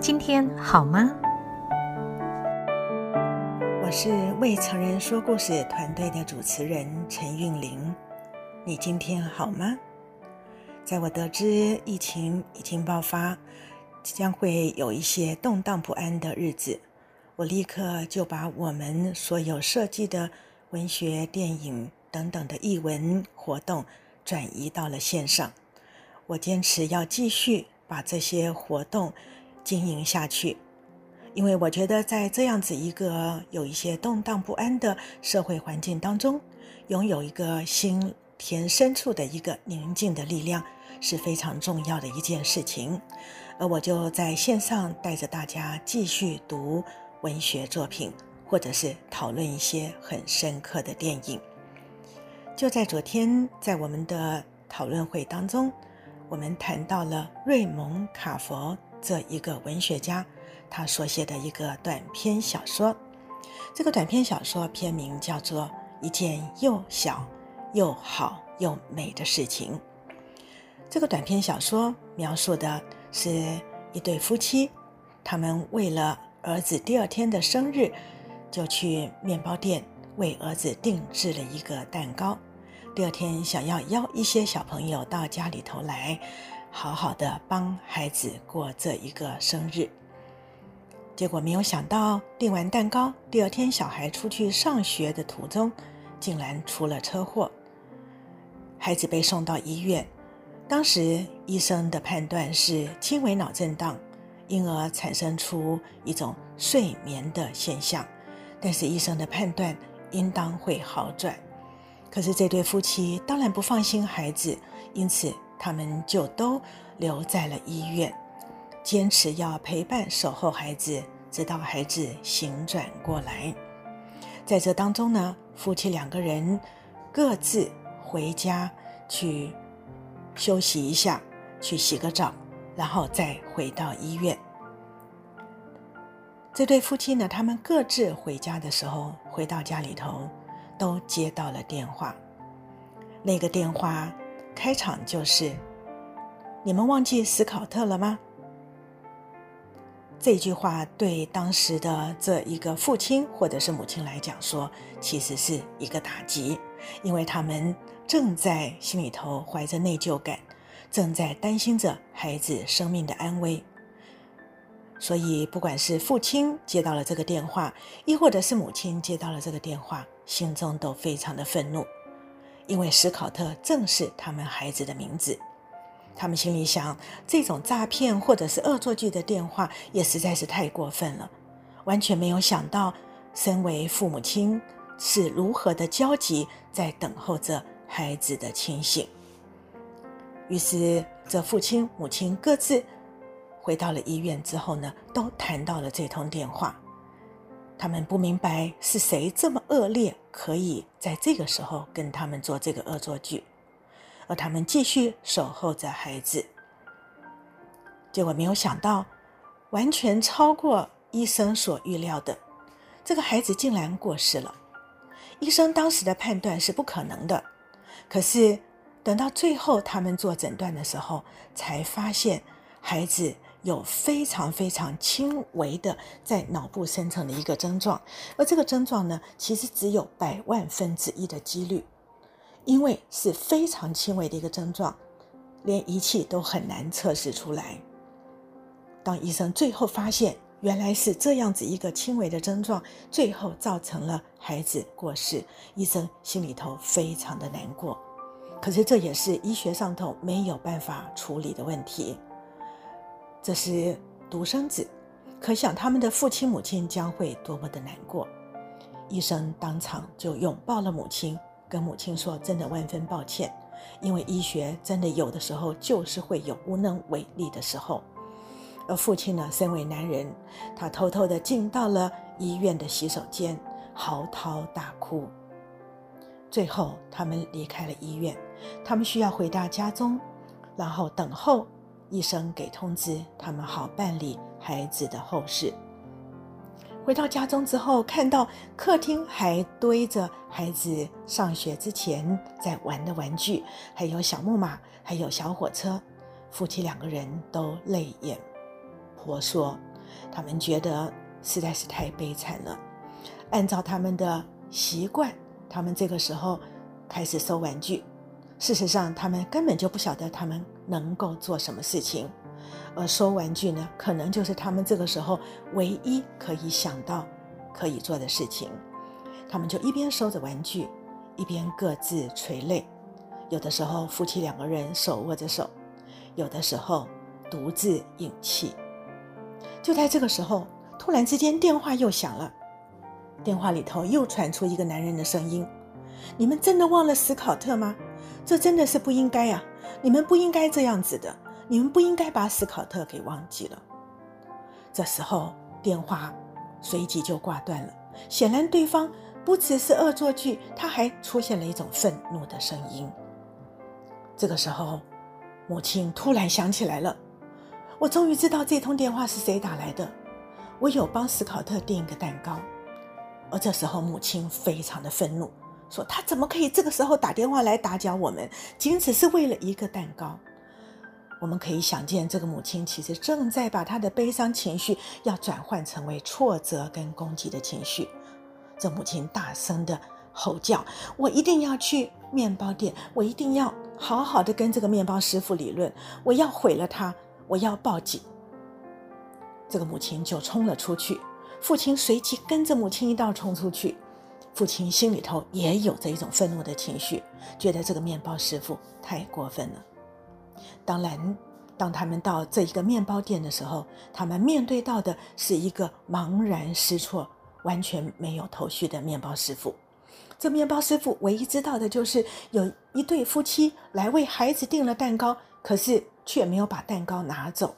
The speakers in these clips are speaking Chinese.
今天好吗？我是未成人说故事团队的主持人陈韵玲。你今天好吗？在我得知疫情已经爆发，将会有一些动荡不安的日子，我立刻就把我们所有设计的文学、电影等等的译文活动转移到了线上。我坚持要继续把这些活动经营下去，因为我觉得在这样子一个有一些动荡不安的社会环境当中，拥有一个心田深处的一个宁静的力量是非常重要的一件事情。而我就在线上带着大家继续读文学作品，或者是讨论一些很深刻的电影。就在昨天，在我们的讨论会当中。我们谈到了瑞蒙·卡佛这一个文学家，他所写的一个短篇小说。这个短篇小说片名叫做《一件又小又好又美的事情》。这个短篇小说描述的是一对夫妻，他们为了儿子第二天的生日，就去面包店为儿子定制了一个蛋糕。第二天想要邀一些小朋友到家里头来，好好的帮孩子过这一个生日。结果没有想到订完蛋糕，第二天小孩出去上学的途中，竟然出了车祸，孩子被送到医院。当时医生的判断是轻微脑震荡，因而产生出一种睡眠的现象，但是医生的判断应当会好转。可是这对夫妻当然不放心孩子，因此他们就都留在了医院，坚持要陪伴守候孩子，直到孩子醒转过来。在这当中呢，夫妻两个人各自回家去休息一下，去洗个澡，然后再回到医院。这对夫妻呢，他们各自回家的时候，回到家里头。都接到了电话，那个电话开场就是：“你们忘记斯考特了吗？”这句话对当时的这一个父亲或者是母亲来讲说，其实是一个打击，因为他们正在心里头怀着内疚感，正在担心着孩子生命的安危。所以，不管是父亲接到了这个电话，亦或者是母亲接到了这个电话，心中都非常的愤怒，因为史考特正是他们孩子的名字。他们心里想，这种诈骗或者是恶作剧的电话也实在是太过分了，完全没有想到，身为父母亲是如何的焦急，在等候着孩子的清醒。于是，这父亲、母亲各自。回到了医院之后呢，都谈到了这通电话。他们不明白是谁这么恶劣，可以在这个时候跟他们做这个恶作剧，而他们继续守候着孩子。结果没有想到，完全超过医生所预料的，这个孩子竟然过世了。医生当时的判断是不可能的，可是等到最后他们做诊断的时候，才发现孩子。有非常非常轻微的在脑部生成的一个症状，而这个症状呢，其实只有百万分之一的几率，因为是非常轻微的一个症状，连仪器都很难测试出来。当医生最后发现原来是这样子一个轻微的症状，最后造成了孩子过世，医生心里头非常的难过。可是这也是医学上头没有办法处理的问题。这是独生子，可想他们的父亲母亲将会多么的难过。医生当场就拥抱了母亲，跟母亲说：“真的万分抱歉，因为医学真的有的时候就是会有无能为力的时候。”而父亲呢，身为男人，他偷偷的进到了医院的洗手间，嚎啕大哭。最后，他们离开了医院，他们需要回到家中，然后等候。医生给通知，他们好办理孩子的后事。回到家中之后，看到客厅还堆着孩子上学之前在玩的玩具，还有小木马，还有小火车，夫妻两个人都泪眼婆娑，他们觉得实在是太悲惨了。按照他们的习惯，他们这个时候开始收玩具。事实上，他们根本就不晓得他们能够做什么事情，而收玩具呢，可能就是他们这个时候唯一可以想到可以做的事情。他们就一边收着玩具，一边各自垂泪。有的时候，夫妻两个人手握着手；有的时候，独自饮气。就在这个时候，突然之间电话又响了，电话里头又传出一个男人的声音：“你们真的忘了斯考特吗？这真的是不应该啊！你们不应该这样子的，你们不应该把斯考特给忘记了。”这时候，电话随即就挂断了。显然，对方不只是恶作剧，他还出现了一种愤怒的声音。这个时候，母亲突然想起来了，我终于知道这通电话是谁打来的。我有帮斯考特订一个蛋糕，而这时候母亲非常的愤怒，说他怎么可以这个时候打电话来打搅我们，仅只是为了一个蛋糕。我们可以想见，这个母亲其实正在把她的悲伤情绪要转换成为挫折跟攻击的情绪。这母亲大声的吼叫：“我一定要去面包店，我一定要。”好好的跟这个面包师傅理论，我要毁了他，我要报警。这个母亲就冲了出去，父亲随即跟着母亲一道冲出去。父亲心里头也有着一种愤怒的情绪，觉得这个面包师傅太过分了。当然，当他们到这一个面包店的时候，他们面对到的是一个茫然失措、完全没有头绪的面包师傅。这面包师傅唯一知道的就是有一对夫妻来为孩子订了蛋糕，可是却没有把蛋糕拿走。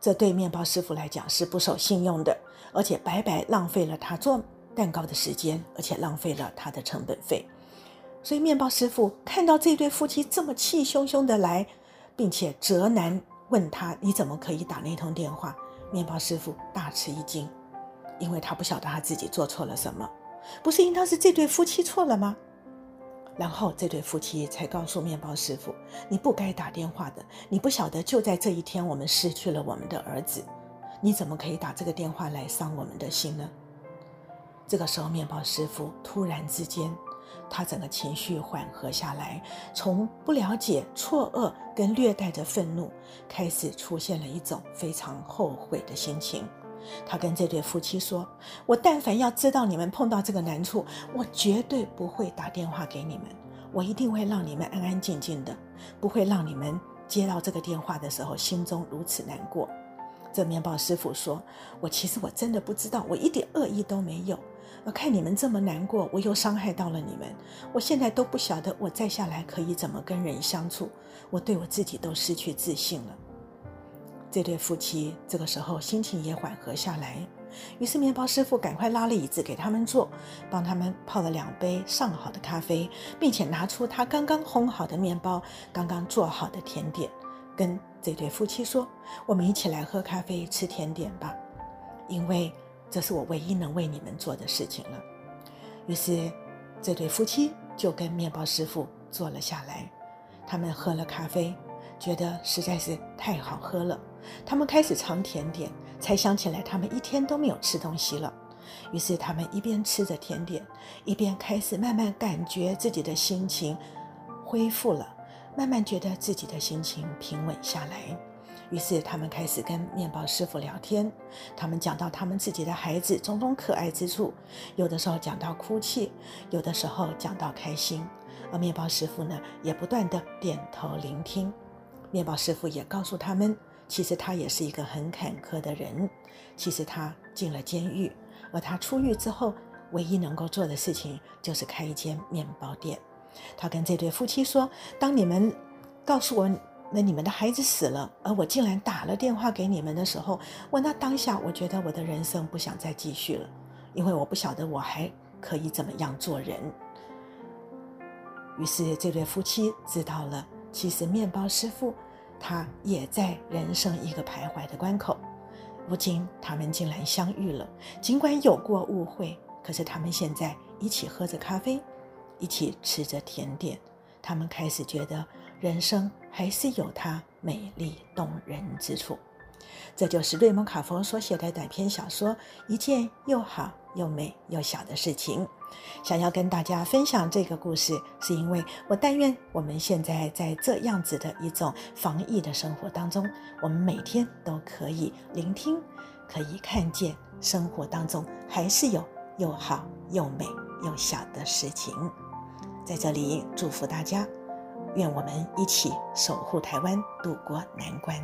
这对面包师傅来讲是不守信用的，而且白白浪费了他做蛋糕的时间，而且浪费了他的成本费。所以面包师傅看到这对夫妻这么气汹汹的来，并且责难问他：“你怎么可以打那通电话？”面包师傅大吃一惊，因为他不晓得他自己做错了什么。不是应当是这对夫妻错了吗？然后这对夫妻才告诉面包师傅：“你不该打电话的，你不晓得就在这一天，我们失去了我们的儿子，你怎么可以打这个电话来伤我们的心呢？”这个时候，面包师傅突然之间，他整个情绪缓和下来，从不了解、错愕跟略带着愤怒，开始出现了一种非常后悔的心情。他跟这对夫妻说：“我但凡要知道你们碰到这个难处，我绝对不会打电话给你们，我一定会让你们安安静静的，不会让你们接到这个电话的时候心中如此难过。”这面包师傅说：“我其实我真的不知道，我一点恶意都没有。我看你们这么难过，我又伤害到了你们，我现在都不晓得我再下来可以怎么跟人相处，我对我自己都失去自信了。”这对夫妻这个时候心情也缓和下来，于是面包师傅赶快拉了椅子给他们坐，帮他们泡了两杯上好的咖啡，并且拿出他刚刚烘好的面包、刚刚做好的甜点，跟这对夫妻说：“我们一起来喝咖啡、吃甜点吧，因为这是我唯一能为你们做的事情了。”于是这对夫妻就跟面包师傅坐了下来，他们喝了咖啡，觉得实在是太好喝了。他们开始尝甜点，才想起来他们一天都没有吃东西了。于是他们一边吃着甜点，一边开始慢慢感觉自己的心情恢复了，慢慢觉得自己的心情平稳下来。于是他们开始跟面包师傅聊天，他们讲到他们自己的孩子种种可爱之处，有的时候讲到哭泣，有的时候讲到开心，而面包师傅呢也不断的点头聆听。面包师傅也告诉他们。其实他也是一个很坎坷的人。其实他进了监狱，而他出狱之后，唯一能够做的事情就是开一间面包店。他跟这对夫妻说：“当你们告诉我那你们的孩子死了，而我竟然打了电话给你们的时候，我那当下我觉得我的人生不想再继续了，因为我不晓得我还可以怎么样做人。”于是这对夫妻知道了，其实面包师傅。他也在人生一个徘徊的关口，如今他们竟然相遇了。尽管有过误会，可是他们现在一起喝着咖啡，一起吃着甜点，他们开始觉得人生还是有它美丽动人之处。这就是瑞蒙·卡佛所写的短篇小说《一件又好又美又小的事情》。想要跟大家分享这个故事，是因为我但愿我们现在在这样子的一种防疫的生活当中，我们每天都可以聆听，可以看见生活当中还是有又好又美又小的事情。在这里祝福大家，愿我们一起守护台湾，渡过难关。